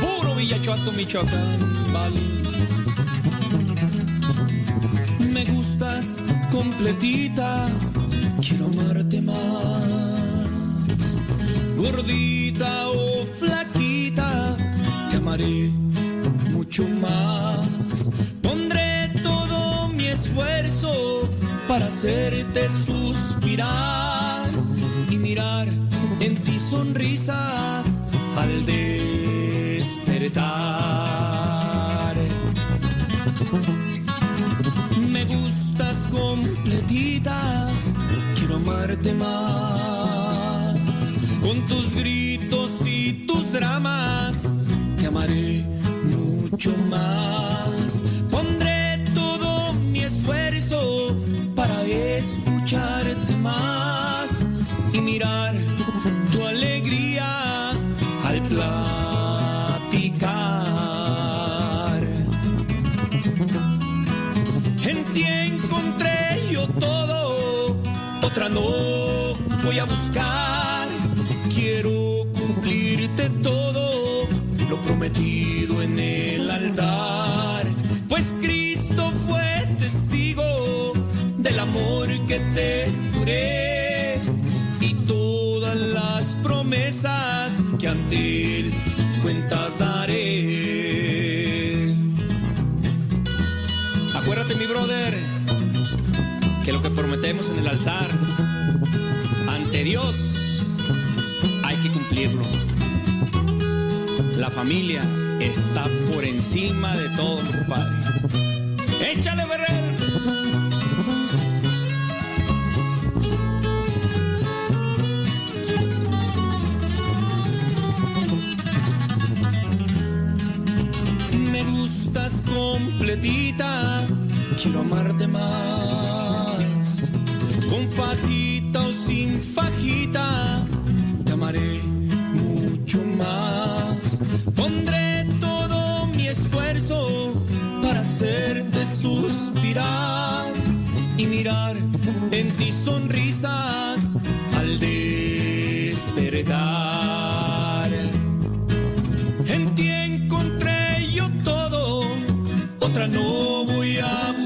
Puro Villachuato, Michoacán, vale. Me gustas completita, quiero amarte más. Gordita o flaquita, te amaré mucho más. Pondré todo mi esfuerzo para hacerte suspirar y mirar en ti sonrisas al despertar. Me gustas completita, quiero amarte más. Con tus gritos y tus dramas, te amaré mucho más. Pondré todo mi esfuerzo para escucharte más Quiero cumplirte todo, lo prometido en el altar. Pues Cristo fue testigo del amor que te juré y todas las promesas que ante él cuentas daré. Acuérdate, mi brother, que lo que prometemos en el altar ante Dios hay que cumplirlo. La familia está por encima de todo, compadre. ¡Échale, Ferrer! Me gustas completita, quiero amarte más. Con fajita suspirar y mirar en ti sonrisas al despertar. En ti encontré yo todo, otra no voy a buscar.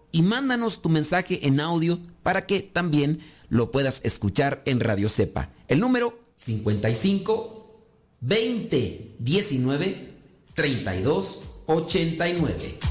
y mándanos tu mensaje en audio para que también lo puedas escuchar en Radio Cepa. El número 55 20 19 32 89.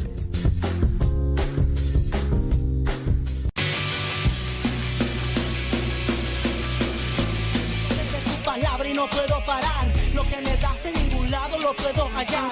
Ningún lado lo puedo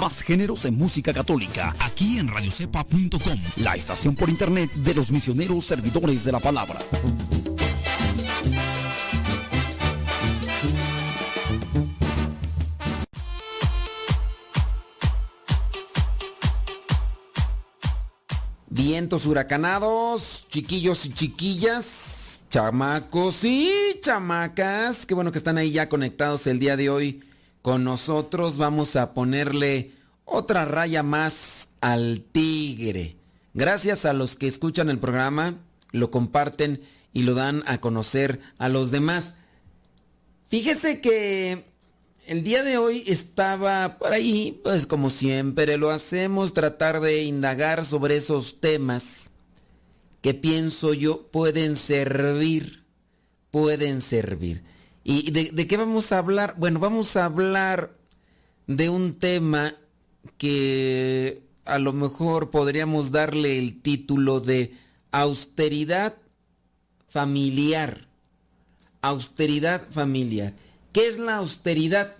Más géneros de música católica, aquí en radiocepa.com, la estación por internet de los misioneros servidores de la palabra. Vientos huracanados, chiquillos y chiquillas, chamacos y chamacas. Qué bueno que están ahí ya conectados el día de hoy con nosotros. Vamos a ponerle otra raya más al tigre. Gracias a los que escuchan el programa, lo comparten y lo dan a conocer a los demás. Fíjese que el día de hoy estaba por ahí, pues como siempre lo hacemos, tratar de indagar sobre esos temas que pienso yo pueden servir, pueden servir. ¿Y de, qué vamos a hablar? Bueno, vamos a hablar de un tema que a lo mejor podríamos darle el título de austeridad familiar. Austeridad familiar. ¿Qué es la austeridad?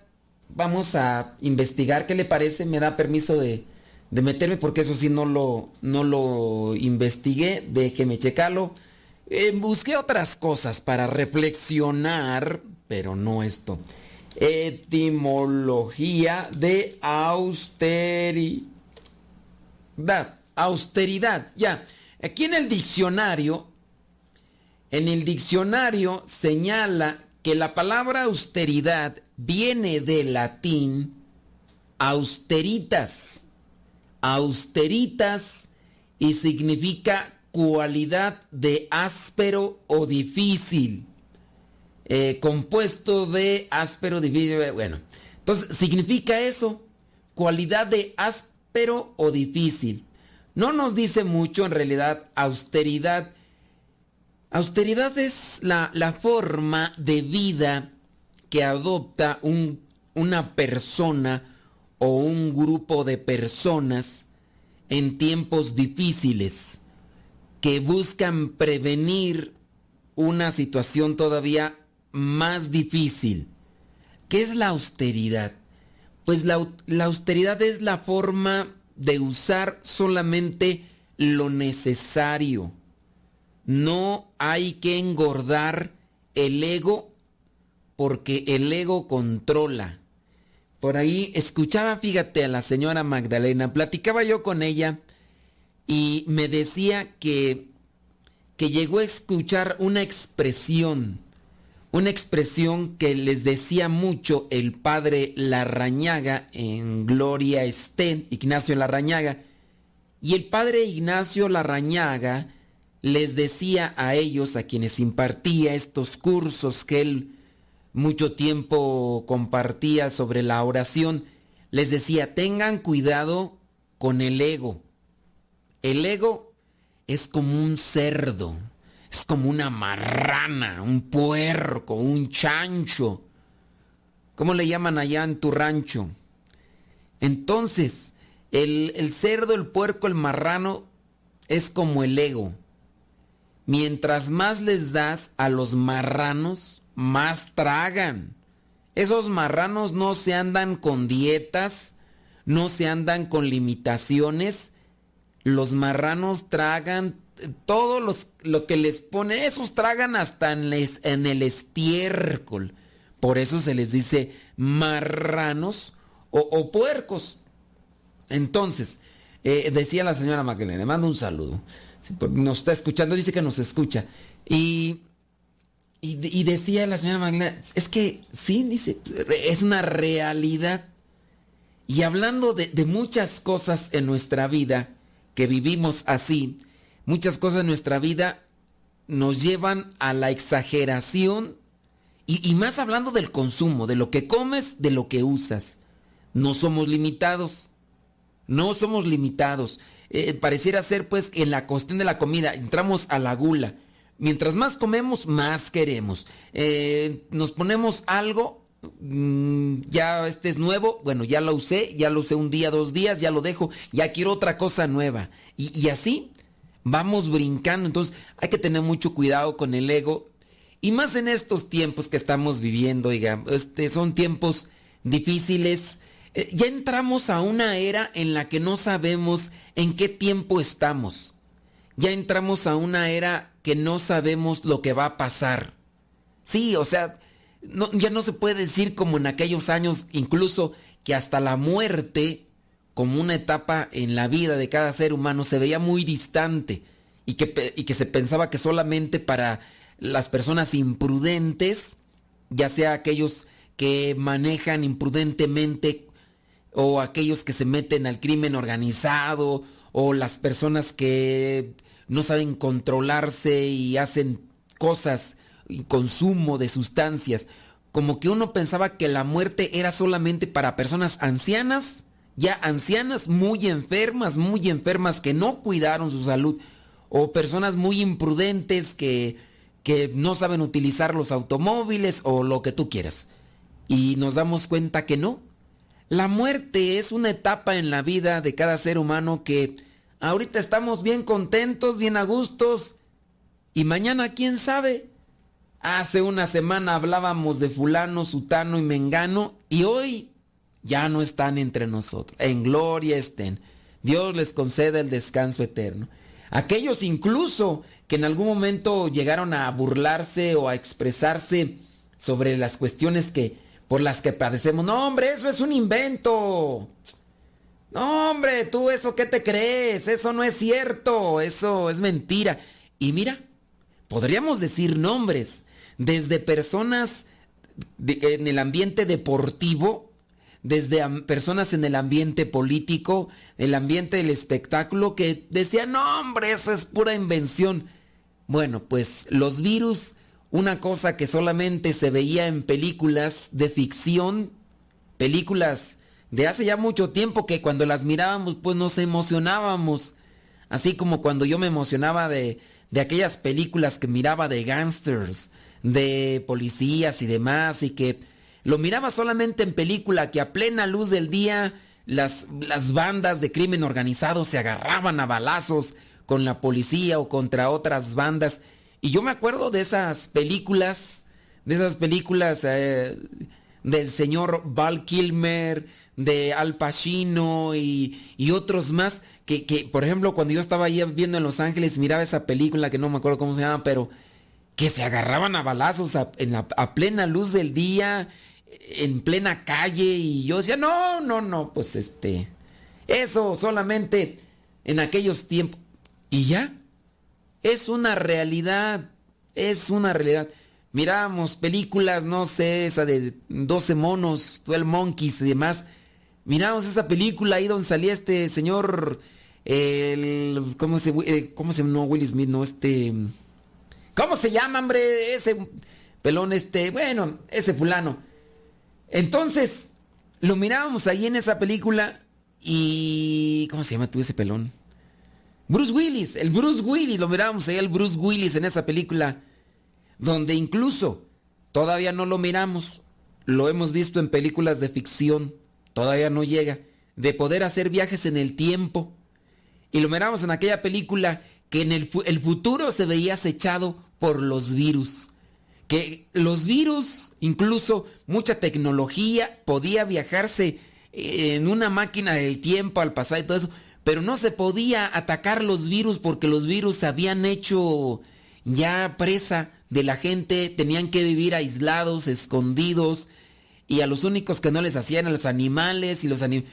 Vamos a investigar qué le parece. Me da permiso de, de meterme porque eso sí no lo, no lo investigué. Déjeme checarlo. Eh, busqué otras cosas para reflexionar, pero no esto. Etimología de austeridad. Austeridad, ya. Aquí en el diccionario, en el diccionario señala que la palabra austeridad viene del latín austeritas. Austeritas y significa cualidad de áspero o difícil. Eh, compuesto de áspero, difícil. Bueno, entonces significa eso, cualidad de áspero o difícil. No nos dice mucho en realidad austeridad. Austeridad es la, la forma de vida que adopta un, una persona o un grupo de personas en tiempos difíciles que buscan prevenir una situación todavía más difícil. ¿Qué es la austeridad? Pues la, la, austeridad es la forma de usar solamente lo necesario. No hay que engordar el ego porque el ego controla. Por ahí escuchaba, fíjate, a la señora Magdalena, platicaba yo con ella y me decía que, que llegó a escuchar una expresión, una expresión que les decía mucho el padre Larrañaga en Gloria Estén, Ignacio Larrañaga, y el padre Ignacio Larrañaga les decía a ellos, a quienes impartía estos cursos que él mucho tiempo compartía sobre la oración, les decía, tengan cuidado con el ego. El ego es como un cerdo, es como una marrana, un puerco, un chancho. ¿Cómo le llaman allá en tu rancho? Entonces, el, el cerdo, el puerco, el marrano es como el ego. Mientras más les das a los marranos, más tragan. Esos marranos no se andan con dietas, no se andan con limitaciones. Los marranos tragan todo los, lo que les pone, esos tragan hasta en, el estiércol. Por eso se les dice marranos o, puercos. Entonces, eh, decía la señora Magdalena, le mando un saludo. Nos está escuchando, dice que nos escucha. Y y, decía la señora Magdalena, es que sí, dice, es una realidad. Y hablando de, muchas cosas en nuestra vida que vivimos así, muchas cosas en nuestra vida nos llevan a la exageración y, más hablando del consumo, de lo que comes, de lo que usas. No somos limitados, no somos limitados. Eh, pareciera ser pues en la cuestión de la comida, entramos a la gula Mientras más comemos, más queremos. Eh, nos ponemos algo, ya este es nuevo, bueno, ya lo usé, ya lo usé un día, dos días, ya lo dejo, ya quiero otra cosa nueva. Y, y así vamos brincando. Entonces hay que tener mucho cuidado con el ego. Y más en estos tiempos que estamos viviendo, oiga, este, son tiempos difíciles. eh, ya entramos a una era en la que no sabemos en qué tiempo estamos. Ya entramos a una era que no sabemos lo que va a pasar. Sí, o sea, ya no se puede decir como en aquellos años, incluso que hasta la muerte, como una etapa en la vida de cada ser humano, se veía muy distante y que, y que se pensaba que solamente para las personas imprudentes, ya sea aquellos que manejan imprudentemente o aquellos que se meten al crimen organizado o las personas que no saben controlarse y hacen cosas consumo de sustancias, como que uno pensaba que la muerte era solamente para personas ancianas, ya ancianas muy enfermas, muy enfermas que no cuidaron su salud, o personas muy imprudentes que, que no saben utilizar los automóviles o lo que tú quieras. Y nos damos cuenta que no. La muerte es una etapa en la vida de cada ser humano que ahorita estamos bien contentos, bien a gustos, y mañana quién sabe. Hace una semana hablábamos de fulano, sutano y mengano y hoy ya no están entre nosotros. En gloria estén. Dios les conceda el descanso eterno. Aquellos incluso que en algún momento llegaron a burlarse o a expresarse sobre las cuestiones que por las que padecemos. No, hombre, eso es un invento. No, hombre, tú eso qué te crees? Eso no es cierto, eso es mentira. Y mira, podríamos decir nombres desde personas en el ambiente deportivo, desde personas en el ambiente político, el ambiente del espectáculo, que decían, no hombre, eso es pura invención. Bueno, pues los virus, una cosa que solamente se veía en películas de ficción, películas de hace ya mucho tiempo que cuando las mirábamos pues nos emocionábamos, así como cuando yo me emocionaba de, de aquellas películas que miraba de gangsters, de policías y demás, y que lo miraba solamente en película, que a plena luz del día las, las bandas de crimen organizado se agarraban a balazos con la policía o contra otras bandas. Y yo me acuerdo de esas películas, de esas películas eh, del señor Val Kilmer, de Al Pacino y, y otros más, que, que, por ejemplo cuando yo estaba ahí viendo en Los Ángeles, miraba esa película que no me acuerdo cómo se llama, pero que se agarraban a balazos a, plena luz del día, en plena calle, y yo decía, no, no, no, pues este, eso solamente en aquellos tiempos. Y ya, es una realidad, es una realidad. Miramos películas, no sé, esa de 12 monos, 12 monkeys y demás. Miramos esa película ahí donde salía este señor, el, ¿cómo se, eh, cómo se, no, Will Smith, no, este... ¿Cómo se llama, hombre? Ese pelón, este, bueno, ese fulano. Entonces, lo mirábamos ahí en esa película y... ¿Cómo se llama tú ese pelón? Bruce Willis, el Bruce Willis, lo mirábamos ahí el Bruce Willis en esa película, donde incluso todavía no lo miramos, lo hemos visto en películas de ficción, todavía no llega, de poder hacer viajes en el tiempo. Y lo miramos en aquella película que en el, el futuro se veía acechado por los virus. Que los virus, incluso mucha tecnología, podía viajarse en una máquina del tiempo al pasado y todo eso, pero no se podía atacar los virus porque los virus habían hecho ya presa de la gente, tenían que vivir aislados, escondidos, y a los únicos que no les hacían a los animales y los animales.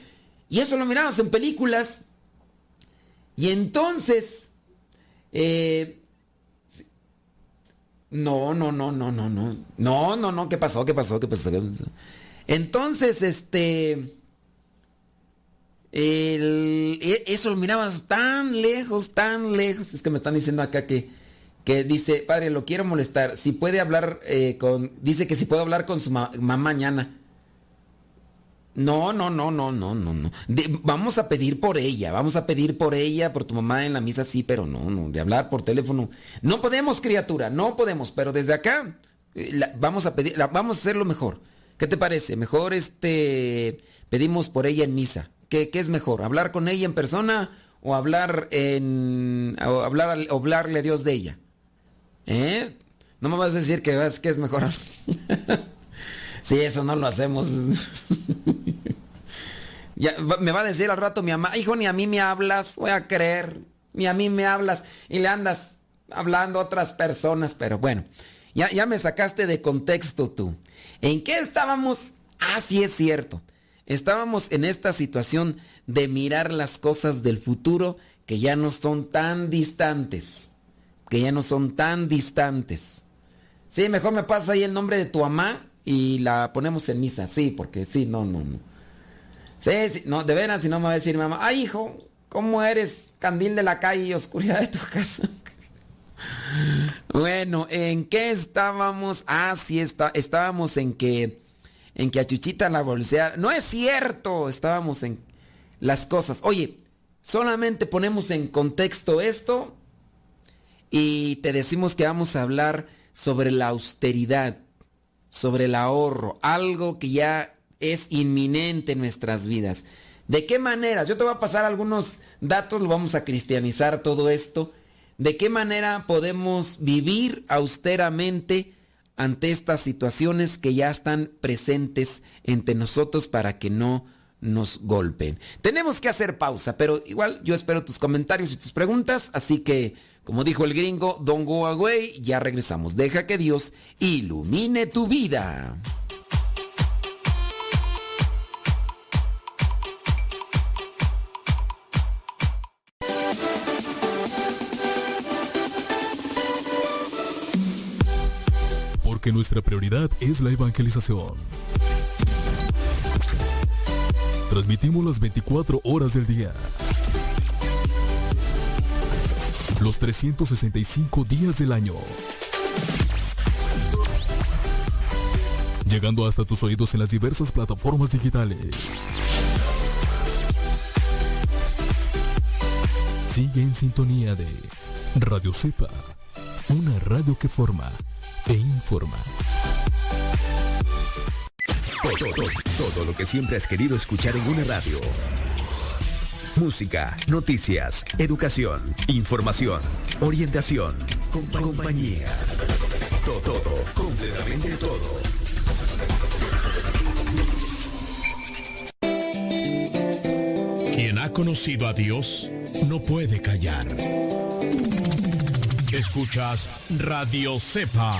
Y eso lo miramos en películas. Y entonces, eh, no, no, no, no, no, no. No, no, no. ¿Qué pasó? ¿Qué pasó? ¿Qué pasó? Entonces, este. E, eso lo mirabas tan lejos, tan lejos. Es que me están diciendo acá que, que dice, padre, lo quiero molestar. Si puede hablar eh, con. Dice que si puedo hablar con su mamá mañana. No, no, no, no, no, no, no. vamos a pedir por ella, vamos a pedir por ella, por tu mamá en la misa, sí, pero no, no, de hablar por teléfono. No podemos, criatura, no podemos, pero desde acá eh, vamos a pedir, vamos a hacerlo mejor. ¿Qué te parece? Mejor este pedimos por ella en misa. ¿Qué, qué es mejor? ¿Hablar con ella en persona o hablar en o hablar hablarle a Dios de ella? ¿Eh? No me vas a decir que, que es mejor. Sí, eso no lo hacemos. Ya, me va a decir al rato mi mamá, hijo, ni a mí me hablas, voy a creer, ni a mí me hablas y le andas hablando a otras personas, pero bueno, ya, ya me sacaste de contexto tú. ¿En qué estábamos? Ah, es cierto. Estábamos en esta situación de mirar las cosas del futuro que ya no son tan distantes, que ya no son tan distantes. Sí, mejor me pasa ahí el nombre de tu mamá y la ponemos en misa, sí, porque sí, no, no, no. Sí, sí, no, de veras, si no me va a decir mamá, ay hijo, ¿cómo eres candil de la calle y oscuridad de tu casa? bueno, ¿en qué estábamos? Ah, sí, está, estábamos en que, en que a Chuchita la bolsea. No es cierto, estábamos en las cosas. Oye, solamente ponemos en contexto esto y te decimos que vamos a hablar sobre la austeridad, sobre el ahorro, algo que ya es inminente en nuestras vidas. ¿De qué maneras? Yo te voy a pasar algunos datos, lo vamos a cristianizar todo esto. ¿De qué manera podemos vivir austeramente ante estas situaciones que ya están presentes entre nosotros para que no nos golpeen? Tenemos que hacer pausa, pero igual yo espero tus comentarios y tus preguntas, así que, como dijo el gringo, don't go away, ya regresamos. Deja que Dios ilumine tu vida. Porque nuestra prioridad es la evangelización. Transmitimos las 24 horas del día. Los 365 días del año. Llegando hasta tus oídos en las diversas plataformas digitales. Sigue en sintonía de Radio Cepa, una radio que forma e informa. Todo, todo, todo lo que siempre has querido escuchar en una radio. Música, noticias, educación, información, orientación, compa- compañía. Todo, todo, completamente todo. Quien ha conocido a Dios no puede callar. Escuchas Radio Cepa.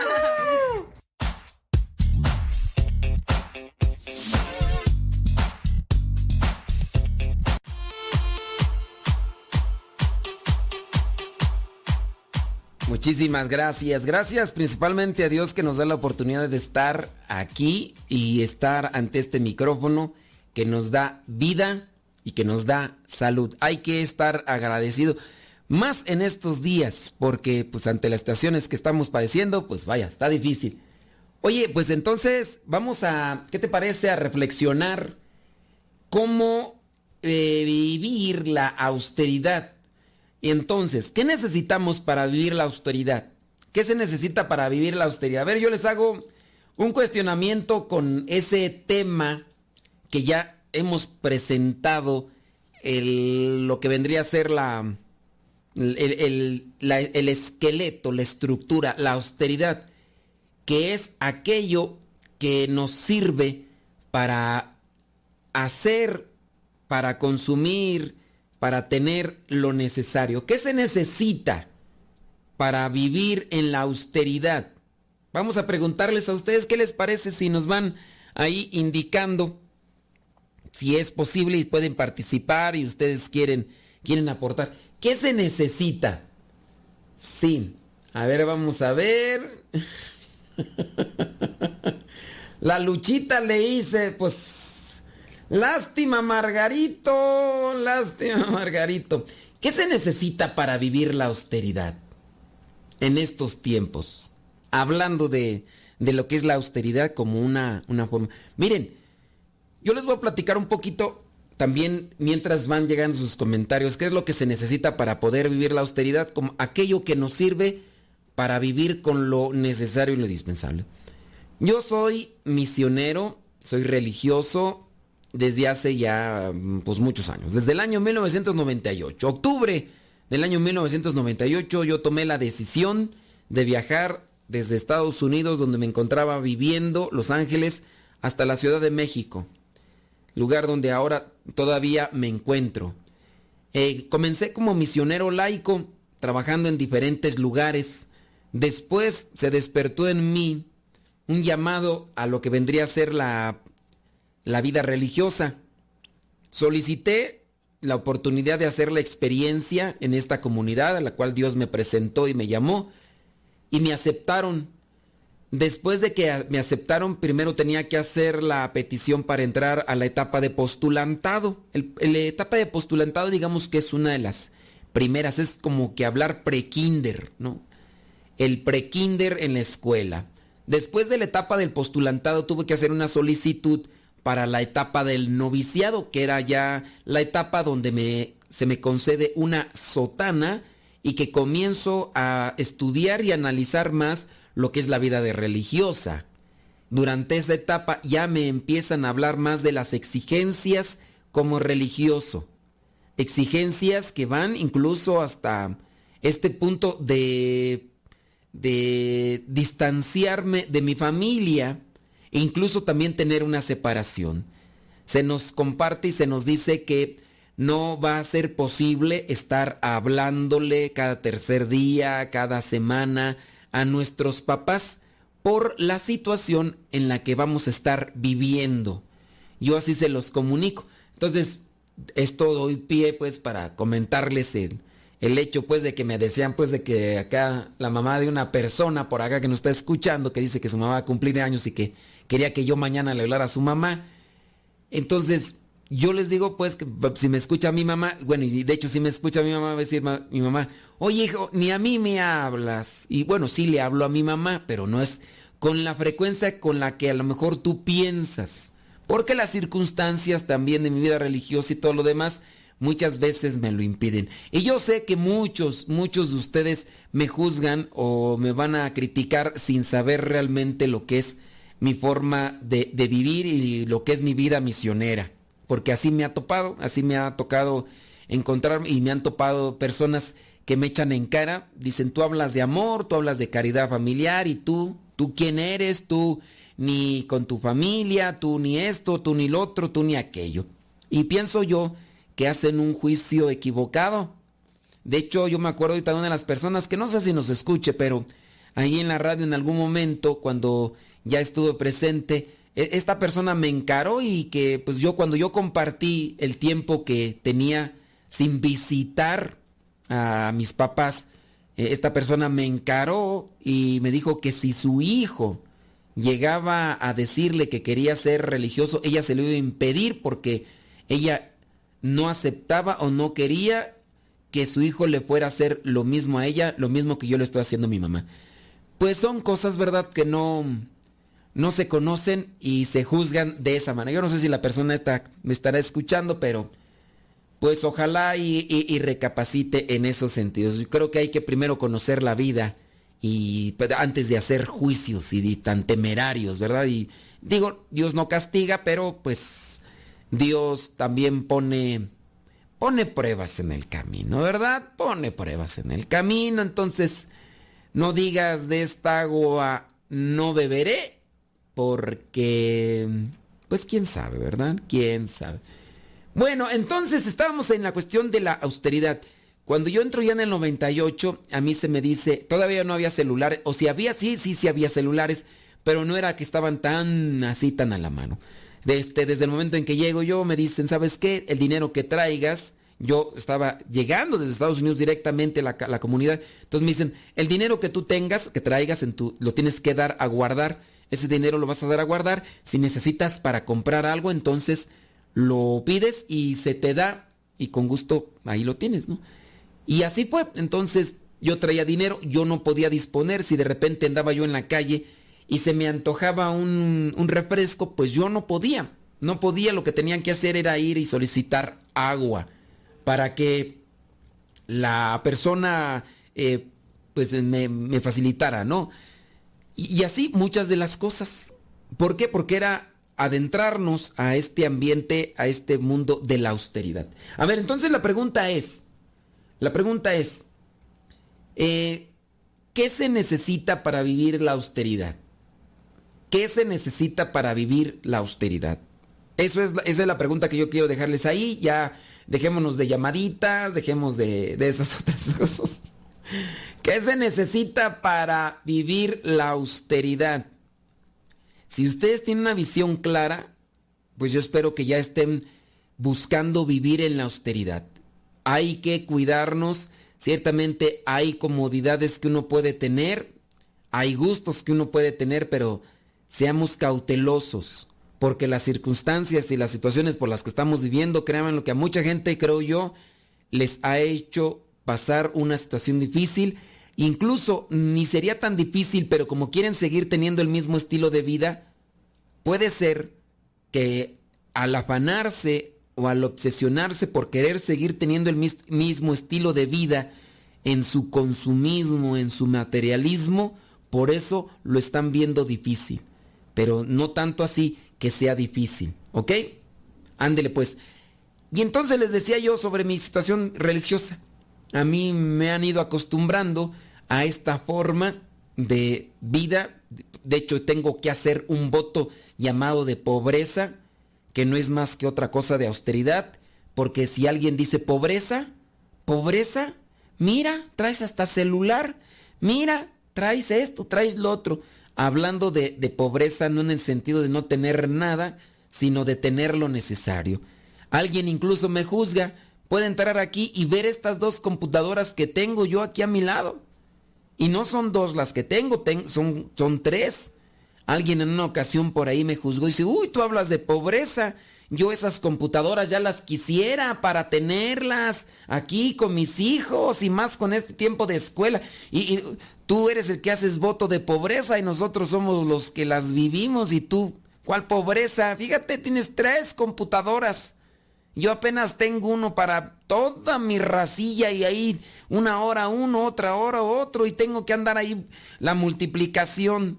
Muchísimas gracias. Gracias principalmente a Dios que nos da la oportunidad de estar aquí y estar ante este micrófono que nos da vida y que nos da salud. Hay que estar agradecido más en estos días porque pues ante las estaciones que estamos padeciendo, pues vaya, está difícil. Oye, pues entonces vamos a, ¿qué te parece a reflexionar cómo eh, vivir la austeridad? Y entonces, ¿qué necesitamos para vivir la austeridad? ¿Qué se necesita para vivir la austeridad? A ver, yo les hago un cuestionamiento con ese tema que ya hemos presentado, lo que vendría a ser la, el, el- el esqueleto, la estructura, la austeridad, que es aquello que nos sirve para hacer, para consumir, para tener lo necesario. ¿Qué se necesita para vivir en la austeridad? Vamos a preguntarles a ustedes qué les parece si nos van ahí indicando si es posible y pueden participar y ustedes quieren, quieren aportar. ¿Qué se necesita? Sí. A ver, vamos a ver. La luchita le hice, pues, lástima Margarito, lástima Margarito. ¿Qué se necesita para vivir la austeridad en estos tiempos? Hablando de, de lo que es la austeridad como una, una forma. Miren, yo les voy a platicar un poquito también mientras van llegando sus comentarios, qué es lo que se necesita para poder vivir la austeridad, como aquello que nos sirve para vivir con lo necesario y lo indispensable. Yo soy misionero, soy religioso desde hace ya pues muchos años, desde el año 1998, octubre del año 1998 yo tomé la decisión de viajar desde Estados Unidos donde me encontraba viviendo, Los Ángeles, hasta la Ciudad de México, lugar donde ahora todavía me encuentro. Eh, comencé como misionero laico, trabajando en diferentes lugares. Después se despertó en mí un llamado a lo que vendría a ser la, la vida religiosa. Solicité la oportunidad de hacer la experiencia en esta comunidad a la cual Dios me presentó y me llamó y me aceptaron. Después de que me aceptaron, primero tenía que hacer la petición para entrar a la etapa de postulantado. la etapa de postulantado, digamos que es una de las primeras, es como que hablar pre-kinder, ¿no? El pre-kinder en la escuela. Después de la etapa del postulantado, tuve que hacer una solicitud para la etapa del noviciado, que era ya la etapa donde me, se me concede una sotana y que comienzo a estudiar y analizar más lo que es la vida de religiosa. Durante esa etapa ya me empiezan a hablar más de las exigencias como religioso. Exigencias que van incluso hasta este punto de, de distanciarme de mi familia incluso también tener una separación. Se nos comparte y se nos dice que no va a ser posible estar hablándole cada tercer día, cada semana, a nuestros papás por la situación en la que vamos a estar viviendo. Yo así se los comunico. Entonces, esto doy pie pues para comentarles el, el hecho pues de que me desean pues de que acá la mamá de una persona por acá que nos está escuchando que dice que su mamá va a cumplir años y que quería que yo mañana le hablara a su mamá. Entonces, yo les digo pues que si me escucha mi mamá, bueno, y de hecho si me escucha mi mamá, va a decir mi mamá, oye hijo, ni a mí me hablas. Y bueno, sí le hablo a mi mamá, pero no es con la frecuencia con la que a lo mejor tú piensas. Porque las circunstancias también de mi vida religiosa y todo lo demás muchas veces me lo impiden. Y yo sé que muchos, muchos de ustedes me juzgan o me van a criticar sin saber realmente lo que es mi forma de, vivir y lo que es mi vida misionera porque así me ha topado, así me ha tocado encontrar y me han topado personas que me echan en cara, dicen, tú hablas de amor, tú hablas de caridad familiar y tú, tú quién eres, tú ni con tu familia, tú ni esto, tú ni lo otro, tú ni aquello. Y pienso yo que hacen un juicio equivocado. De hecho, yo me acuerdo ahorita de una de las personas que no sé si nos escuche, pero ahí en la radio en algún momento, cuando ya estuve presente, e-, esta persona me encaró y que pues yo cuando yo compartí el tiempo que tenía sin visitar a mis papás, e-, esta persona me encaró y me dijo que si su hijo llegaba a decirle que quería ser religioso, ella se lo iba a impedir porque ella no aceptaba o no quería que su hijo le fuera a hacer lo mismo a ella, lo mismo que yo le estoy haciendo a mi mamá. Pues son cosas, ¿verdad?, que no, no se conocen y se juzgan de esa manera. Yo no sé si la persona está, me estará escuchando, pero pues ojalá y, recapacite en esos sentidos. Yo creo que hay que primero conocer la vida y pues, antes de hacer juicios y tan temerarios, ¿verdad? Y digo, Dios no castiga, pero pues Dios también pone pone pruebas en el camino, ¿verdad? Pone pruebas en el camino, entonces no digas de esta agua no beberé porque, pues quién sabe, ¿verdad? ¿Quién sabe? Bueno, entonces estábamos en la cuestión de la austeridad. Cuando yo entro ya en el 98, a mí se me dice, todavía no había celulares, o si había, sí, sí, sí había celulares, pero no era que estaban tan así, tan a la mano. Desde, desde el momento en que llego yo, me dicen, ¿sabes qué? El dinero que traigas, yo estaba llegando desde Estados Unidos directamente a la, la, comunidad, entonces me dicen, el dinero que tú tengas, que traigas en tu, lo tienes que dar a guardar ese dinero lo vas a dar a guardar. Si necesitas para comprar algo, entonces lo pides y se te da y con gusto ahí lo tienes, ¿no? Y así fue. Entonces yo traía dinero, yo no podía disponer. Si de repente andaba yo en la calle y se me antojaba un, un refresco, pues yo no podía. No podía, lo que tenían que hacer era ir y solicitar agua para que la persona eh, pues me, me facilitara, ¿no? Y, así muchas de las cosas. ¿Por qué? Porque era adentrarnos a este ambiente, a este mundo de la austeridad. A ver, entonces la pregunta es, la pregunta es, eh, ¿qué se necesita para vivir la austeridad? ¿Qué se necesita para vivir la austeridad? Eso es, esa es la pregunta que yo quiero dejarles ahí. Ya dejémonos de llamaditas, dejemos de, de esas otras cosas. ¿Qué se necesita para vivir la austeridad? Si ustedes tienen una visión clara, pues yo espero que ya estén buscando vivir en la austeridad. Hay que cuidarnos, ciertamente hay comodidades que uno puede tener, hay gustos que uno puede tener, pero seamos cautelosos, porque las circunstancias y las situaciones por las que estamos viviendo, créanme lo que a mucha gente, creo yo, les ha hecho pasar una situación difícil. Incluso ni sería tan difícil, pero como quieren seguir teniendo el mismo estilo de vida, puede ser que al afanarse o al obsesionarse por querer seguir teniendo el mismo estilo de vida en su consumismo, en su materialismo, por eso lo están viendo difícil. Pero no tanto así que sea difícil, ¿ok? Ándele pues. Y entonces les decía yo sobre mi situación religiosa. A mí me han ido acostumbrando a esta forma de vida. De hecho, tengo que hacer un voto llamado de pobreza, que no es más que otra cosa de austeridad, porque si alguien dice pobreza, pobreza, mira, traes hasta celular, mira, traes esto, traes lo otro. Hablando de, de pobreza no en el sentido de no tener nada, sino de tener lo necesario. Alguien incluso me juzga, puede entrar aquí y ver estas dos computadoras que tengo yo aquí a mi lado. Y no son dos las que tengo, son, son tres. Alguien en una ocasión por ahí me juzgó y dice, uy, tú hablas de pobreza. Yo esas computadoras ya las quisiera para tenerlas aquí con mis hijos y más con este tiempo de escuela. Y, tú eres el que haces voto de pobreza y nosotros somos los que las vivimos y tú, ¿cuál pobreza? Fíjate, tienes tres computadoras. Yo apenas tengo uno para toda mi racilla y ahí una hora uno, otra hora otro y tengo que andar ahí la multiplicación.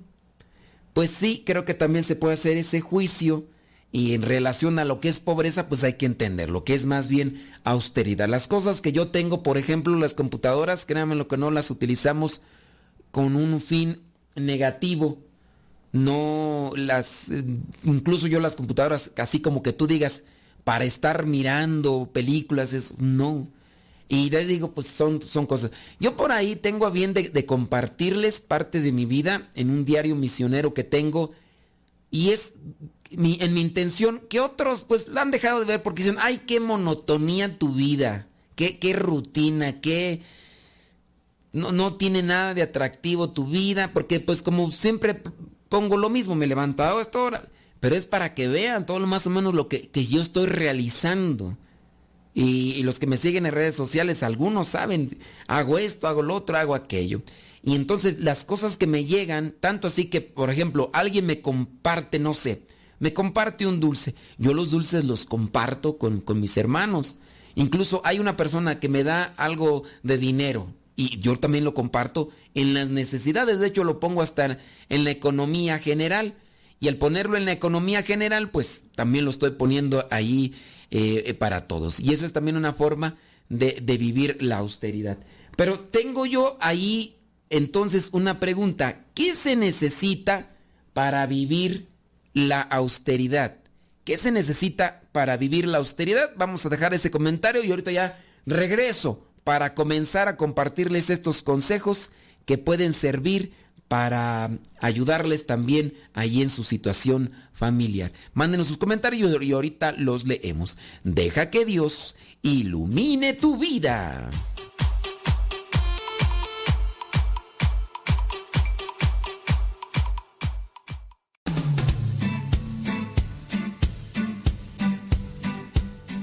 Pues sí, creo que también se puede hacer ese juicio y en relación a lo que es pobreza, pues hay que entender lo que es más bien austeridad. Las cosas que yo tengo, por ejemplo, las computadoras, créanme lo que no las utilizamos con un fin negativo. No las, incluso yo las computadoras, así como que tú digas, para estar mirando películas, eso, no. Y les digo, pues son, son cosas. Yo por ahí tengo a bien de, compartirles parte de mi vida en un diario misionero que tengo. Y es mi, en mi intención que otros pues la han dejado de ver porque dicen, ay, qué monotonía tu vida, qué, qué rutina, qué... No, no tiene nada de atractivo tu vida, porque pues como siempre pongo lo mismo, me levanto a esta hora pero es para que vean todo lo más o menos lo que, que yo estoy realizando. Y, los que me siguen en redes sociales, algunos saben, hago esto, hago lo otro, hago aquello. Y entonces las cosas que me llegan, tanto así que, por ejemplo, alguien me comparte, no sé, me comparte un dulce. Yo los dulces los comparto con, con mis hermanos. Incluso hay una persona que me da algo de dinero y yo también lo comparto en las necesidades. De hecho, lo pongo hasta en la economía general. Y al ponerlo en la economía general, pues también lo estoy poniendo ahí eh, para todos. Y eso es también una forma de, de vivir la austeridad. Pero tengo yo ahí entonces una pregunta. ¿Qué se necesita para vivir la austeridad? ¿Qué se necesita para vivir la austeridad? Vamos a dejar ese comentario y ahorita ya regreso para comenzar a compartirles estos consejos que pueden servir para ayudarles también ahí en su situación familiar. Mándenos sus comentarios y ahorita los leemos. Deja que Dios ilumine tu vida.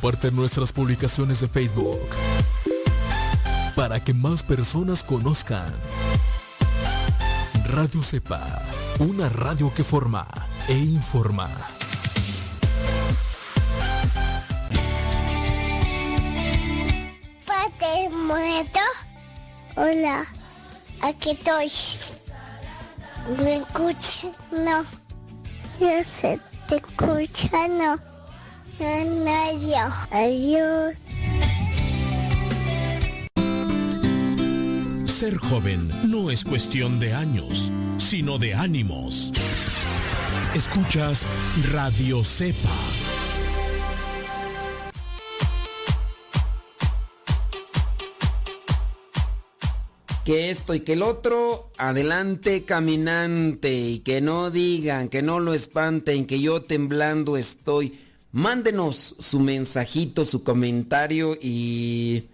Comparte nuestras publicaciones de Facebook para que más personas conozcan. Radio Cepa, una radio que forma e informa. Padre muerto. Hola, aquí estoy. ¿Me escuchas? No. Yo sé, te escucha, no. Yo. Adiós. Ser joven no es cuestión de años, sino de ánimos. Escuchas Radio Cepa. que esto y que el otro, adelante caminante y que no digan, que no lo espanten, que yo temblando estoy. Mándenos su mensajito, su comentario y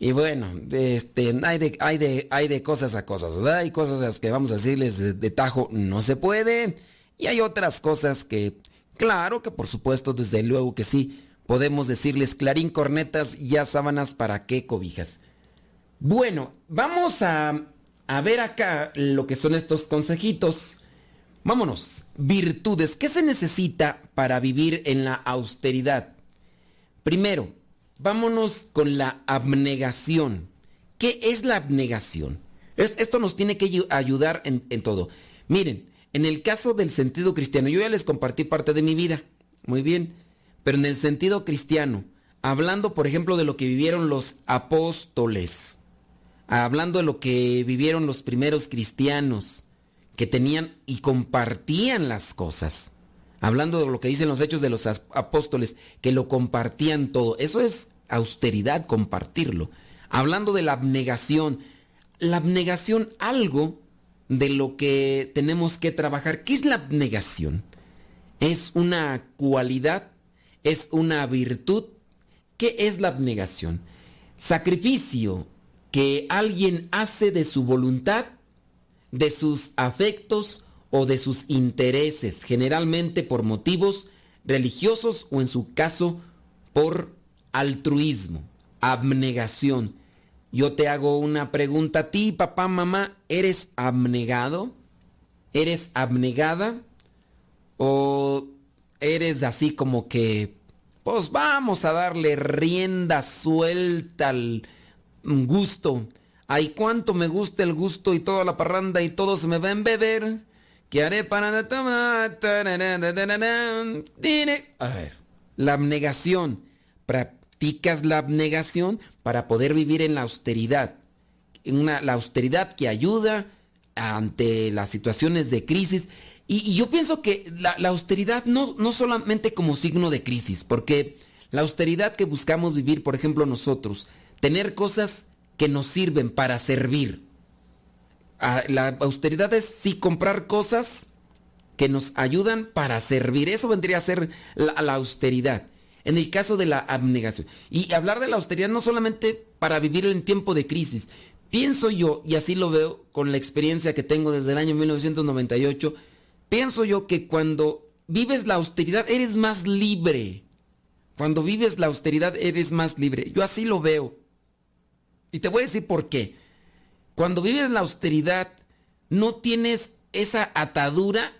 y bueno, este hay de hay de hay de cosas a cosas, ¿verdad? Hay cosas a las que vamos a decirles de, tajo no se puede y hay otras cosas que claro que por supuesto desde luego que sí podemos decirles clarín cornetas ya sábanas para qué cobijas. Bueno, vamos a, a, ver acá lo que son estos consejitos. Vámonos. Virtudes. ¿Qué se necesita para vivir en la austeridad? Primero, vámonos con la abnegación. ¿Qué es la abnegación? Esto nos tiene que ayudar en, en todo. Miren, en el caso del sentido cristiano, yo ya les compartí parte de mi vida. Muy bien. Pero en el sentido cristiano, hablando por ejemplo de lo que vivieron los apóstoles hablando de lo que vivieron los primeros cristianos, que tenían y compartían las cosas. Hablando de lo que dicen los hechos de los apóstoles, que lo compartían todo. Eso es austeridad, compartirlo. Hablando de la abnegación. La abnegación, algo de lo que tenemos que trabajar. ¿Qué es la abnegación? Es una cualidad, es una virtud. ¿Qué es la abnegación? Sacrificio, que alguien hace de su voluntad, de sus afectos o de sus intereses, generalmente por motivos religiosos o en su caso por altruismo, abnegación. Yo te hago una pregunta a ti, papá, mamá, ¿eres abnegado? ¿Eres abnegada? ¿O eres así como que, pues vamos a darle rienda suelta al gusto. Ay, cuánto me gusta el gusto y toda la parranda y todo se me va a beber. ¿Qué haré para tomar? A ver, la abnegación. Practicas la abnegación para poder vivir en la austeridad. Una, la austeridad que ayuda ante las situaciones de crisis. Y, y yo pienso que la, la austeridad no, no solamente como signo de crisis, porque la austeridad que buscamos vivir, por ejemplo, nosotros, tener cosas que nos sirven para servir. La austeridad es sí comprar cosas que nos ayudan para servir. Eso vendría a ser la, la, austeridad. En el caso de la abnegación. Y hablar de la austeridad no solamente para vivir en tiempo de crisis. Pienso yo, y así lo veo con la experiencia que tengo desde el año 1998, pienso yo que cuando vives la austeridad eres más libre. Cuando vives la austeridad eres más libre. Yo así lo veo. Y te voy a decir por qué. Cuando vives la austeridad, no tienes esa atadura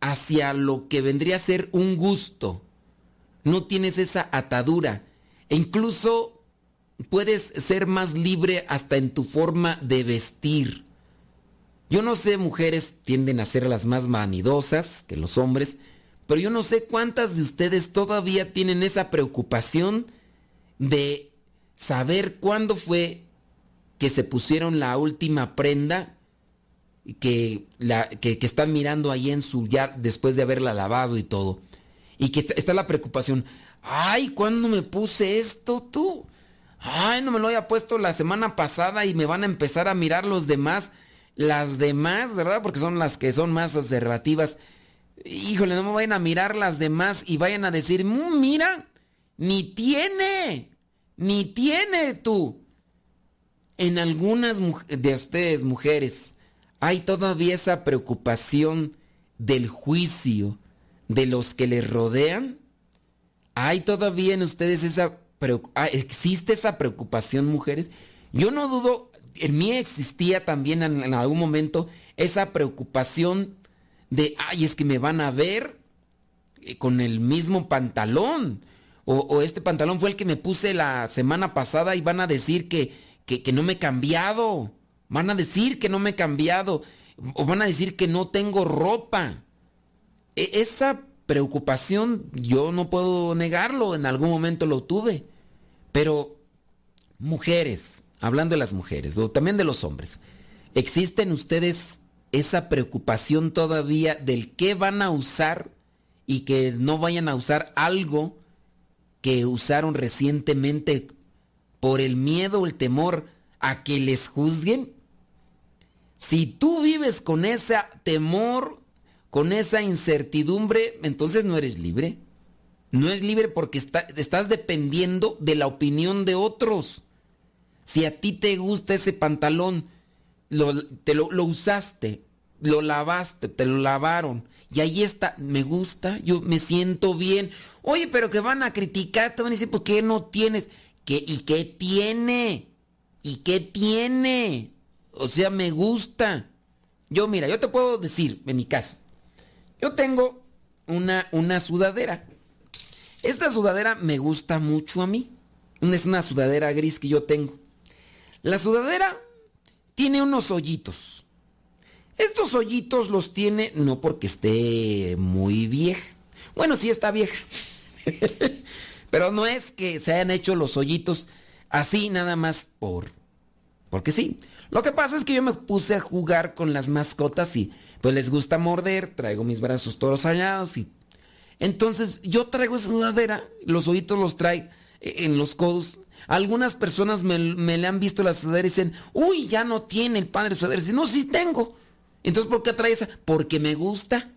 hacia lo que vendría a ser un gusto. No tienes esa atadura. E incluso puedes ser más libre hasta en tu forma de vestir. Yo no sé, mujeres tienden a ser las más vanidosas que los hombres, pero yo no sé cuántas de ustedes todavía tienen esa preocupación de saber cuándo fue que se pusieron la última prenda que, la, que, están mirando ahí en su ya después de haberla lavado y todo. Y que está la preocupación, ay, ¿cuándo me puse esto tú? Ay, no me lo había puesto la semana pasada y me van a empezar a mirar los demás. Las demás, ¿verdad? Porque son las que son más observativas. Híjole, no me vayan a mirar las demás y vayan a decir, "Mm, mira, ni tiene, ni tiene tú. En algunas de ustedes, mujeres, hay todavía esa preocupación del juicio de los que les rodean. ¿Hay todavía en ustedes esa ah, existe esa preocupación, mujeres? Yo no dudo, en mí existía también en, algún momento esa preocupación de, ay, es que me van a ver eh, con el mismo pantalón. O este pantalón fue el que me puse la semana pasada y van a decir que, que, no me he cambiado. Van a decir que no me he cambiado. O van a decir que no tengo ropa. E- esa preocupación yo no puedo negarlo, en algún momento lo tuve. Pero mujeres, hablando de las mujeres, o también de los hombres, ¿existen ustedes esa preocupación todavía del qué van a usar y que no vayan a usar algo que usaron recientemente por el miedo o el temor a que les juzguen? Si tú vives con ese temor, con esa incertidumbre, entonces no eres libre. No es libre porque está- estás dependiendo de la opinión de otros. Si a ti te gusta ese pantalón, lo, te lo, lo usaste, lo lavaste, te lo lavaron, y ahí está, me gusta, yo me siento bien. Oye, pero que van a criticar, te van a decir, ¿por qué no tienes? ¿Qué, ¿Y qué tiene? ¿Y qué tiene? O sea, me gusta. Yo, mira, yo te puedo decir, en mi caso, yo tengo una, una sudadera. Esta sudadera me gusta mucho a mí. Es una sudadera gris que yo tengo. La sudadera tiene unos hoyitos. Estos hoyitos los tiene no porque esté muy vieja. Bueno, sí está vieja. Pero no es que se hayan hecho los hoyitos así nada más por porque sí. Lo que pasa es que yo me puse a jugar con las mascotas y pues les gusta morder, traigo mis brazos todos hallados y entonces yo traigo esa sudadera, los hoyitos los trae eh, en los codos. Algunas personas me, me le han visto la sudadera y dicen, uy, ya no tiene el padre sudadera. Dicen, no, sí tengo. Entonces, ¿por qué trae esa? Porque me gusta.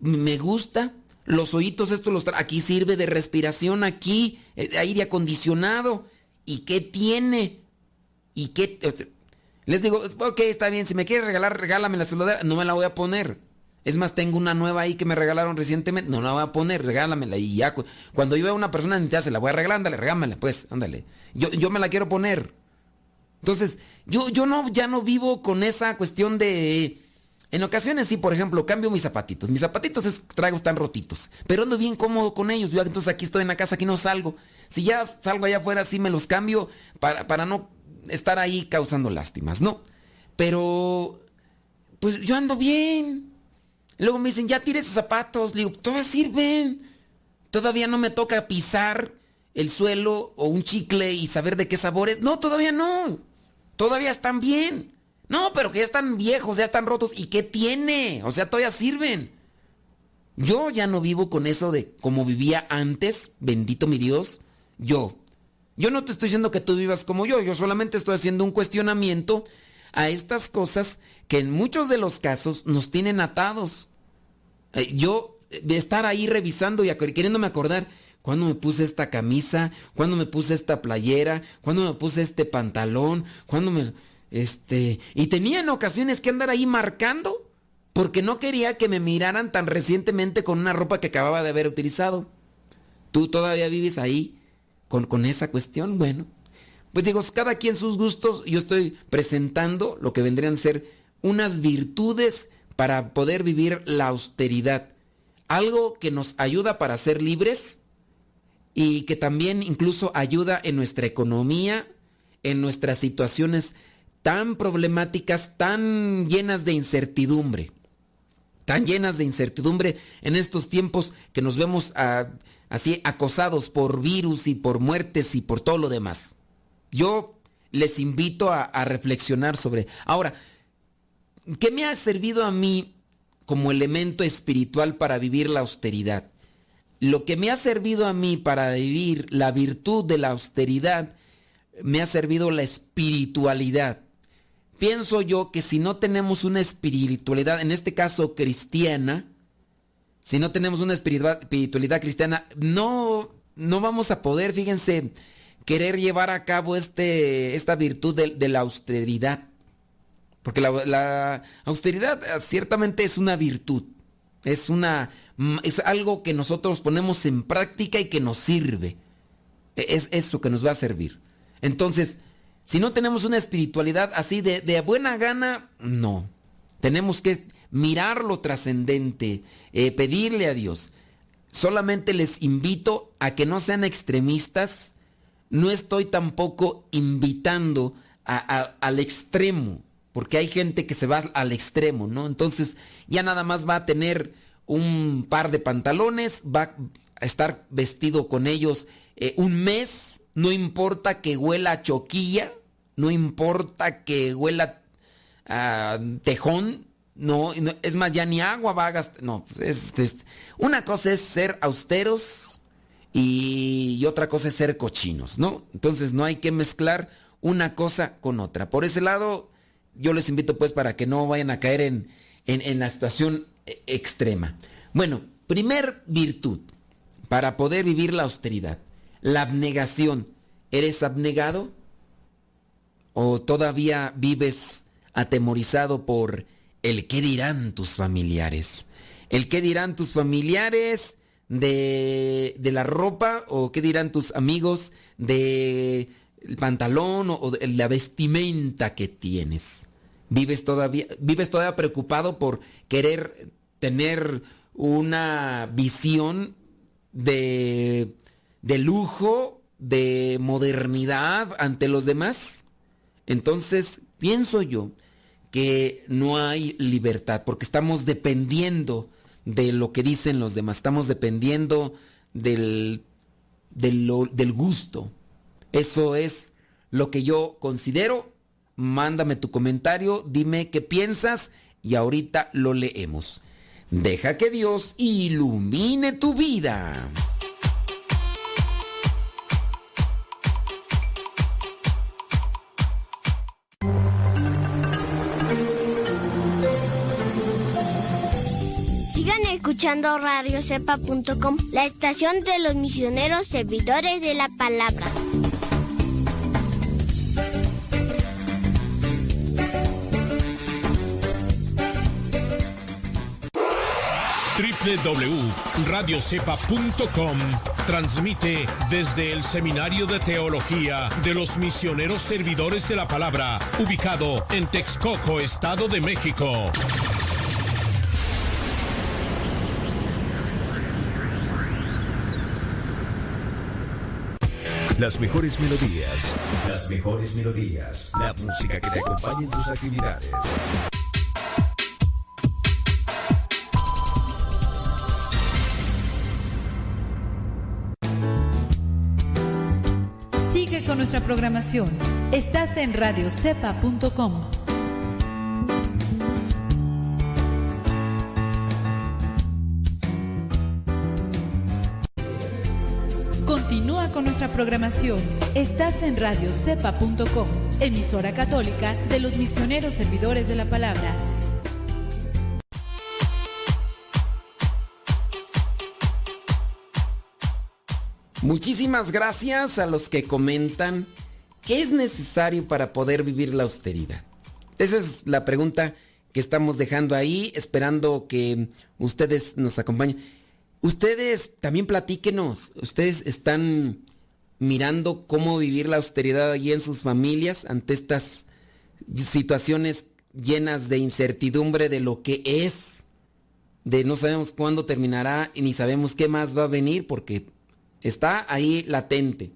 Me gusta. Los hoyitos estos los. Aquí sirve de respiración, aquí, eh, aire acondicionado. ¿Y qué tiene? ¿Y qué? les digo, ok, está bien, si me quieres regalar, regálame la sudadera, no me la voy a poner. Es más, tengo una nueva ahí que me regalaron recientemente, no la voy a poner, regálamela y ya. cu- Cuando yo vea a una persona necesitada, se la voy a regalar, ándale, regámela, pues, ándale. Yo, yo me la quiero poner. Entonces, yo, yo no, ya no vivo con esa cuestión de... En ocasiones sí, por ejemplo, cambio mis zapatitos. Mis zapatitos es- traigo están rotitos, pero ando bien cómodo con ellos. Yo entonces aquí estoy en la casa, aquí no salgo. Si ya salgo allá afuera, sí me los cambio para, para no estar ahí causando lástimas, ¿no? Pero, pues yo ando bien. Luego me dicen, ya tire esos zapatos. Le digo, todavía sirven. Todavía no me toca pisar el suelo o un chicle y saber de qué sabor es. No, todavía no. Todavía están bien. No, pero que ya están viejos, ya están rotos. ¿Y qué tiene? O sea, todavía sirven. Yo ya no vivo con eso de como vivía antes, bendito mi Dios. Yo. Yo no te estoy diciendo que tú vivas como yo, yo solamente estoy haciendo un cuestionamiento a estas cosas que en muchos de los casos nos tienen atados. Eh, Yo de estar ahí revisando y queriéndome acordar cuándo me puse esta camisa, cuándo me puse esta playera, cuándo me puse este pantalón, cuándo me este y tenía en ocasiones que andar ahí marcando porque no quería que me miraran tan recientemente con una ropa que acababa de haber utilizado. ¿Tú todavía vives ahí con, con esa cuestión? Bueno, pues digo, cada quien sus gustos, yo estoy presentando lo que vendrían a ser unas virtudes para poder vivir la austeridad. Algo que nos ayuda para ser libres y que también incluso ayuda en nuestra economía, en nuestras situaciones tan problemáticas, tan llenas de incertidumbre tan llenas de incertidumbre en estos tiempos que nos vemos ah, así acosados por virus y por muertes y por todo lo demás. Yo les invito a, a reflexionar sobre... Ahora, ¿qué me ha servido a mí como elemento espiritual para vivir la austeridad? Lo que me ha servido a mí para vivir la virtud de la austeridad me ha servido la espiritualidad. Pienso yo que si no tenemos una espiritualidad, en este caso cristiana, si no tenemos una espiritualidad cristiana, no, no vamos a poder, fíjense, querer llevar a cabo este, esta virtud de, la austeridad. Porque la, austeridad eh, ciertamente es una virtud, es, una, es algo que nosotros ponemos en práctica y que nos sirve. E, es eso que nos va a servir. Entonces, si no tenemos una espiritualidad así de, de buena gana, no. Tenemos que mirar lo trascendente, eh, pedirle a Dios. Solamente les invito a que no sean extremistas. No estoy tampoco invitando al extremo, porque hay gente que se va al extremo, ¿no? Entonces ya nada más va a tener un par de pantalones, va a estar vestido con ellos eh, un mes, no importa que huela a choquilla, no importa que huela a tejón, no, es más, ya ni agua va a gastar. No, pues es, una cosa es ser austeros y, otra cosa es ser cochinos, ¿no? Entonces no hay que mezclar una cosa con otra. Por ese lado, yo les invito pues para que no vayan a caer en, en la situación e, extrema. Bueno, primer virtud para poder vivir la austeridad, la abnegación. ¿Eres abnegado? ¿O todavía vives atemorizado por el qué dirán tus familiares. El qué dirán tus familiares de, la ropa o qué dirán tus amigos de el pantalón o, de la vestimenta que tienes. Vives todavía, vives todavía preocupado por querer tener una visión de, de lujo, de modernidad ante los demás. Entonces, pienso yo que no hay libertad, porque estamos dependiendo de lo que dicen los demás, estamos dependiendo del, del, gusto. Eso es lo que yo considero. Mándame tu comentario, dime qué piensas y ahorita lo leemos. Deja que Dios ilumine tu vida. Escuchando radiocepa.com, la estación de los misioneros servidores de la palabra. www.radiocepa.com transmite desde el Seminario de Teología de los Misioneros Servidores de la Palabra, ubicado en Texcoco, Estado de México. Las mejores melodías. Las mejores melodías. La música que te acompaña en tus actividades. Sigue con nuestra programación. Estás en radiocepa.com. programación. Estás en radiocepa.com, emisora católica de los misioneros servidores de la palabra. Muchísimas gracias a los que comentan qué es necesario para poder vivir la austeridad. Esa es la pregunta que estamos dejando ahí, esperando que ustedes nos acompañen. Ustedes también platíquenos. Ustedes están mirando cómo vivir la austeridad allí en sus familias ante estas situaciones llenas de incertidumbre de lo que es, de no sabemos cuándo terminará y ni sabemos qué más va a venir porque está ahí latente.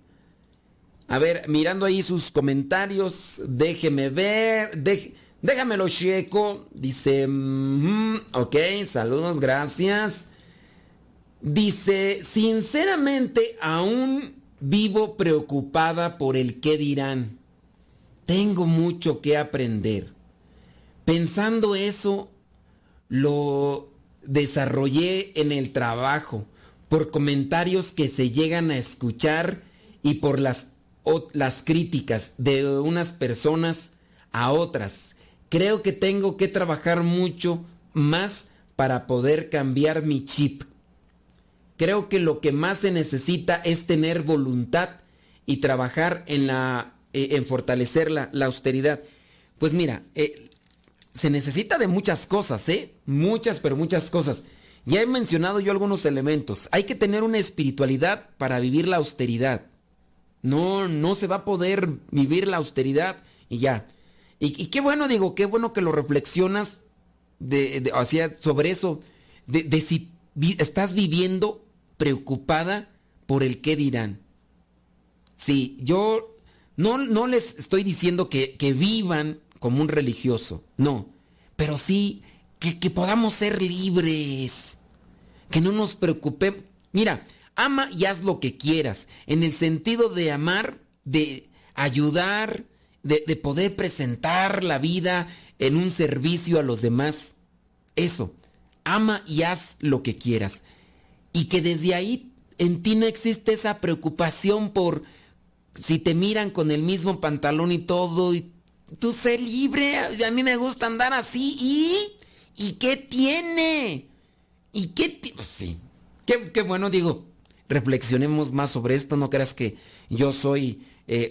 A ver, mirando ahí sus comentarios, déjeme ver, déjamelo checo. Dice, mm, ok, saludos, gracias. Dice, sinceramente aún vivo preocupada por el qué dirán. Tengo mucho que aprender. Pensando eso, lo desarrollé en el trabajo, por comentarios que se llegan a escuchar y por las las críticas de unas personas a otras. Creo que tengo que trabajar mucho más para poder cambiar mi chip. Creo que lo que más se necesita es tener voluntad y trabajar en, la, eh, en fortalecer la, la, austeridad. Pues mira, eh, se necesita de muchas cosas, ¿eh? Muchas, pero muchas cosas. Ya he mencionado yo algunos elementos. Hay que tener una espiritualidad para vivir la austeridad. No, no se va a poder vivir la austeridad y ya. Y, qué bueno, digo, qué bueno que lo reflexionas de, sobre eso, de, si estás viviendo preocupada por el qué dirán. Sí, yo no, no les estoy diciendo que, que, vivan como un religioso, no, pero sí que, que podamos ser libres, que no nos preocupemos. Mira, ama y haz lo que quieras, en el sentido de amar, de ayudar, de, de poder presentar la vida en un servicio a los demás. Eso, ama y haz lo que quieras. Y que desde ahí en ti no existe esa preocupación por si te miran con el mismo pantalón y todo, y tú sé libre, a mí me gusta andar así, ¿y? ¿Y qué tiene? ¿Y qué tiene? Pues sí, qué, qué, bueno, digo, reflexionemos más sobre esto, no creas que yo soy, eh,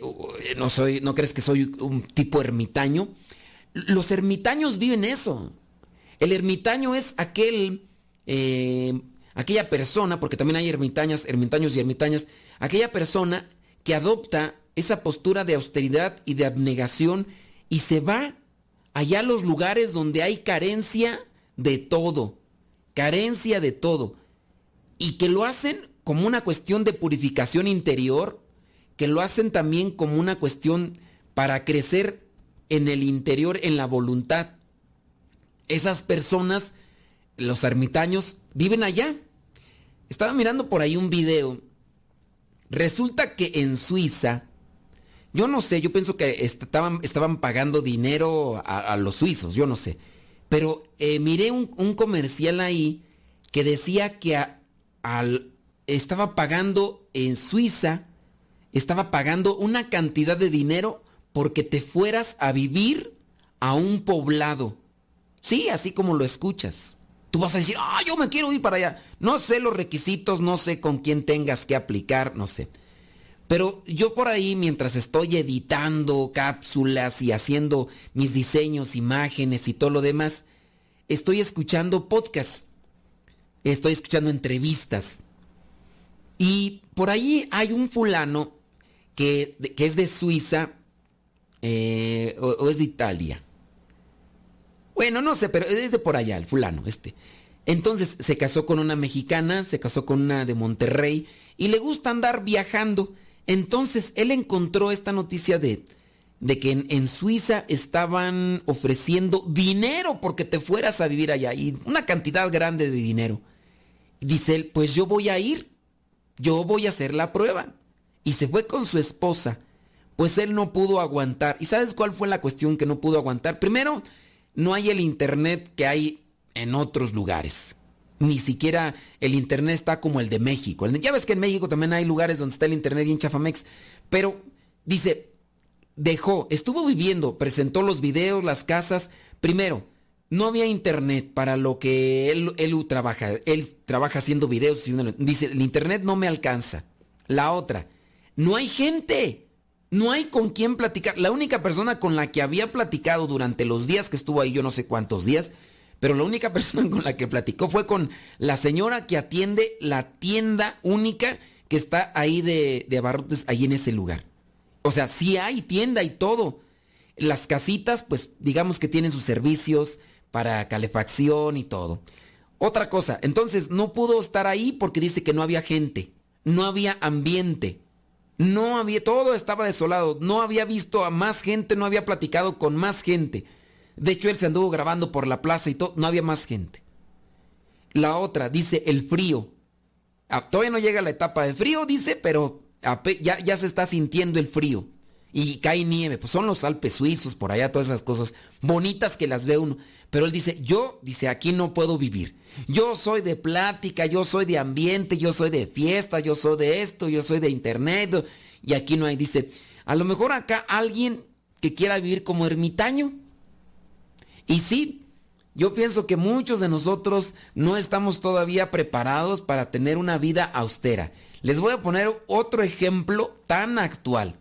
no soy, no crees que soy un tipo ermitaño. Los ermitaños viven eso. El ermitaño es aquel, eh, aquella persona, porque también hay ermitañas, ermitaños y ermitañas, aquella persona que adopta esa postura de austeridad y de abnegación y se va allá a los lugares donde hay carencia de todo, carencia de todo, y que lo hacen como una cuestión de purificación interior, que lo hacen también como una cuestión para crecer en el interior, en la voluntad. Esas personas, los ermitaños, viven allá. Estaba mirando por ahí un video Resulta que en Suiza, yo no sé, yo pienso que estaban, pagando dinero a, los suizos, yo no sé. Pero eh, miré un, un, comercial ahí que decía que a, al, estaba pagando en Suiza, estaba pagando una cantidad de dinero porque te fueras a vivir a un poblado. Sí, así como lo escuchas. Tú vas a decir, ah, yo me quiero ir para allá. No sé los requisitos, no sé con quién tengas que aplicar, no sé. Pero yo por ahí, mientras estoy editando cápsulas y haciendo mis diseños, imágenes y todo lo demás, estoy escuchando podcasts. Estoy escuchando entrevistas. Y por ahí hay un fulano que, que es de Suiza eh, o, o es de Italia. Bueno, no sé, pero es de por allá, el fulano, este. Entonces se casó con una mexicana, se casó con una de Monterrey y le gusta andar viajando. Entonces él encontró esta noticia de, de que en, en, Suiza estaban ofreciendo dinero porque te fueras a vivir allá y una cantidad grande de dinero. Dice él, pues yo voy a ir, yo voy a hacer la prueba. Y se fue con su esposa. Pues él no pudo aguantar. ¿Y sabes cuál fue la cuestión que no pudo aguantar? Primero, no hay el internet que hay en otros lugares. Ni siquiera el internet está como el de México. Ya ves que en México también hay lugares donde está el internet bien chafamex. Pero dice, dejó, estuvo viviendo, presentó los videos, las casas. Primero, no había internet para lo que él, él trabaja. Él trabaja haciendo videos. Dice, el internet no me alcanza. La otra, no hay gente. No hay con quién platicar. La única persona con la que había platicado durante los días que estuvo ahí, yo no sé cuántos días, pero la única persona con la que platicó fue con la señora que atiende la tienda única que está ahí de, abarrotes, ahí en ese lugar. O sea, sí hay tienda y todo. Las casitas, pues digamos que tienen sus servicios para calefacción y todo. Otra cosa, entonces no pudo estar ahí porque dice que no había gente, no había ambiente. No había, todo estaba desolado, no había visto a más gente, no había platicado con más gente. De hecho, él se anduvo grabando por la plaza y todo, no había más gente. La otra, dice el frío. Ah, todavía no llega la etapa de frío, dice, pero ya, ya se está sintiendo el frío. Y cae nieve, pues son los Alpes suizos, por allá, todas esas cosas bonitas que las ve uno. Pero él dice, yo, dice, aquí no puedo vivir. Yo soy de plática, yo soy de ambiente, yo soy de fiesta, yo soy de esto, yo soy de internet. y aquí no hay. Dice, a lo mejor acá alguien que quiera vivir como ermitaño. Y sí, yo pienso que muchos de nosotros no estamos todavía preparados para tener una vida austera. Les voy a poner otro ejemplo tan actual.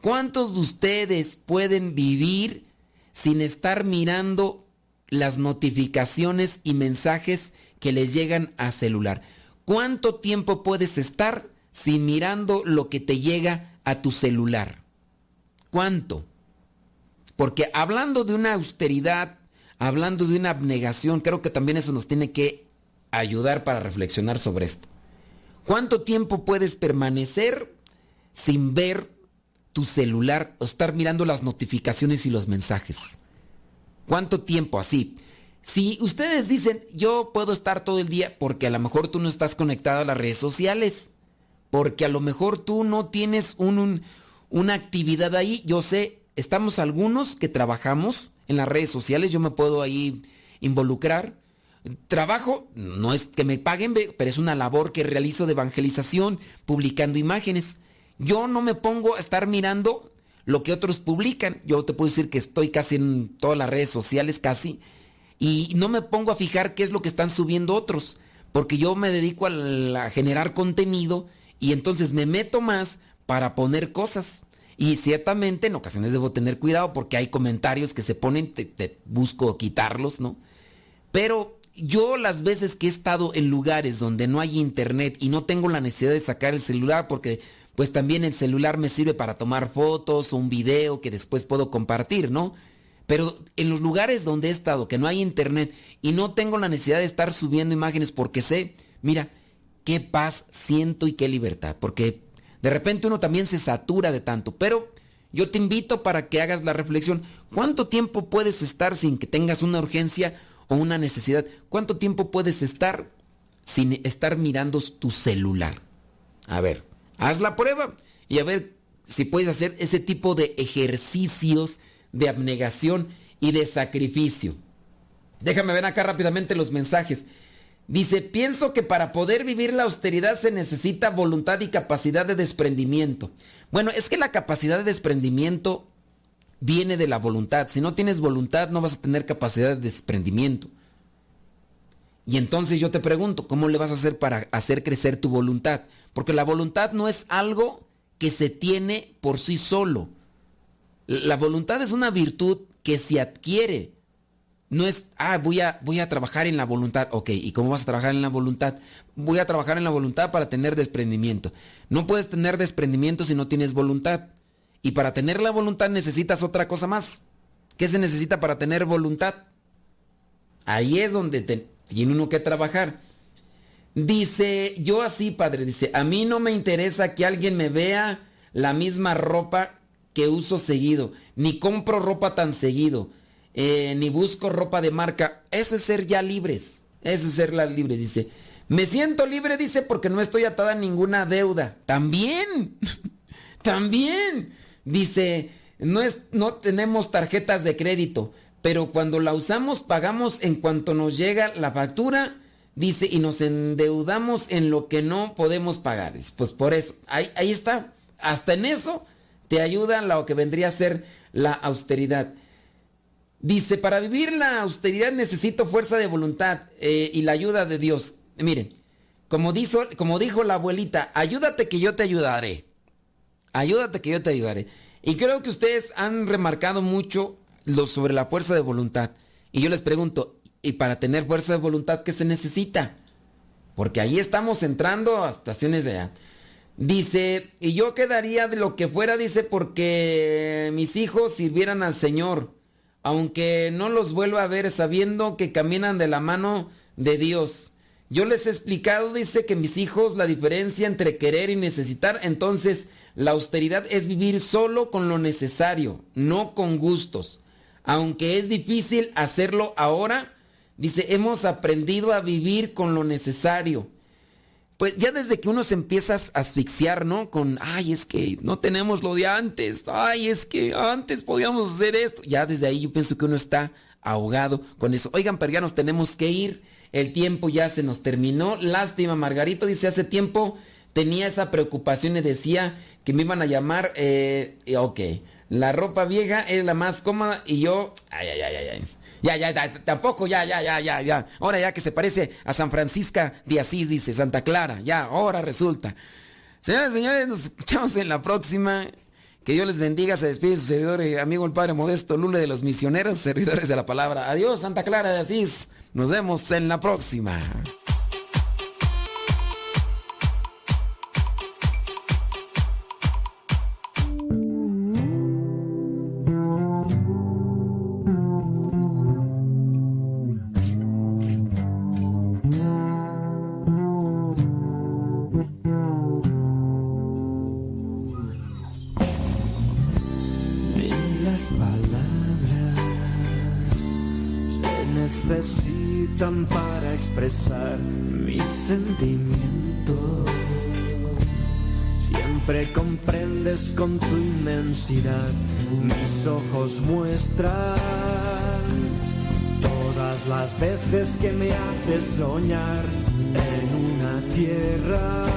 ¿Cuántos de ustedes pueden vivir sin estar mirando las notificaciones y mensajes que les llegan a celular? ¿Cuánto tiempo puedes estar sin mirando lo que te llega a tu celular? ¿Cuánto? Porque hablando de una austeridad, hablando de una abnegación, creo que también eso nos tiene que ayudar para reflexionar sobre esto. ¿Cuánto tiempo puedes permanecer sin ver tu celular o estar mirando las notificaciones y los mensajes? ¿Cuánto tiempo así? Si ustedes dicen, yo puedo estar todo el día porque a lo mejor tú no estás conectado a las redes sociales, porque a lo mejor tú no tienes un, una actividad ahí, yo sé, estamos algunos que trabajamos en las redes sociales, yo me puedo ahí involucrar. Trabajo, no es que me paguen, pero es una labor que realizo de evangelización, publicando imágenes. Yo no me pongo a estar mirando lo que otros publican. Yo te puedo decir que estoy casi en todas las redes sociales, casi, y no me pongo a fijar qué es lo que están subiendo otros, porque yo me dedico a, generar contenido y entonces me meto más para poner cosas. Y ciertamente en ocasiones debo tener cuidado porque hay comentarios que se ponen, te, busco quitarlos, ¿no? Pero yo las veces que he estado en lugares donde no hay internet y no tengo la necesidad de sacar el celular porque pues también el celular me sirve para tomar fotos o un video que después puedo compartir, ¿no? Pero en los lugares donde he estado, que no hay internet y no tengo la necesidad de estar subiendo imágenes porque sé, mira, qué paz siento y qué libertad, porque de repente uno también se satura de tanto, pero yo te invito para que hagas la reflexión. ¿Cuánto tiempo puedes estar sin que tengas una urgencia o una necesidad? ¿Cuánto tiempo puedes estar sin estar mirando tu celular? A ver, haz la prueba y a ver si puedes hacer ese tipo de ejercicios de abnegación y de sacrificio. Déjame ver acá rápidamente los mensajes. Dice, pienso que para poder vivir la austeridad se necesita voluntad y capacidad de desprendimiento. Bueno, es que la capacidad de desprendimiento viene de la voluntad. Si no tienes voluntad no vas a tener capacidad de desprendimiento. Y entonces yo te pregunto, ¿cómo le vas a hacer para hacer crecer tu voluntad? Porque la voluntad no es algo que se tiene por sí solo. La voluntad es una virtud que se adquiere no es, ah, voy a, voy a trabajar en la voluntad. Ok, ¿y cómo vas a trabajar en la voluntad? Voy a trabajar en la voluntad para tener desprendimiento. No puedes tener desprendimiento si no tienes voluntad. Y para tener la voluntad necesitas otra cosa más. ¿Qué se necesita para tener voluntad? Ahí es donde tiene uno que trabajar. Dice, yo así, padre, dice, a mí no me interesa que alguien me vea la misma ropa que uso seguido, ni compro ropa tan seguido eh, ni busco ropa de marca. Eso es ser ya libres. Eso es ser la libre, dice. Me siento libre, dice, porque no estoy atada a ninguna deuda. También. También. Dice, no, es, no tenemos tarjetas de crédito, pero cuando la usamos pagamos en cuanto nos llega la factura, dice, y nos endeudamos en lo que no podemos pagar. Pues por eso, ahí, ahí está. Hasta en eso te ayuda lo que vendría a ser la austeridad. Dice, para vivir la austeridad necesito fuerza de voluntad eh, y la ayuda de Dios. Miren, como dijo, como dijo la abuelita, ayúdate que yo te ayudaré. Ayúdate que yo te ayudaré. Y creo que ustedes han remarcado mucho lo sobre la fuerza de voluntad. Y yo les pregunto, ¿y para tener fuerza de voluntad qué se necesita? Porque ahí estamos entrando a estaciones de allá. Dice, y yo quedaría de lo que fuera, dice, porque mis hijos sirvieran al Señor aunque no los vuelva a ver sabiendo que caminan de la mano de Dios. Yo les he explicado, dice que mis hijos, la diferencia entre querer y necesitar, entonces la austeridad es vivir solo con lo necesario, no con gustos. Aunque es difícil hacerlo ahora, dice, hemos aprendido a vivir con lo necesario pues ya desde que uno se empieza a asfixiar, ¿no? Con, ay, es que no tenemos lo de antes, ay, es que antes podíamos hacer esto. Ya desde ahí yo pienso que uno está ahogado con eso. Oigan, perganos, tenemos que ir. El tiempo ya se nos terminó. Lástima, Margarito dice, hace tiempo tenía esa preocupación y decía que me iban a llamar, eh, ok, la ropa vieja es la más cómoda y yo, ay, ay, ay, ay, ay. Ya, ya, ya, tampoco, ya, ya, ya, ya, ya. Ahora ya que se parece a San Francisca de Asís, dice Santa Clara, ya, ahora resulta. Señores, señores, nos escuchamos en la próxima. Que Dios les bendiga, se despide su servidor y amigo el Padre Modesto Lule de los misioneros, servidores de la palabra. Adiós, Santa Clara de Asís. Nos vemos en la próxima. Las veces que me haces soñar en una tierra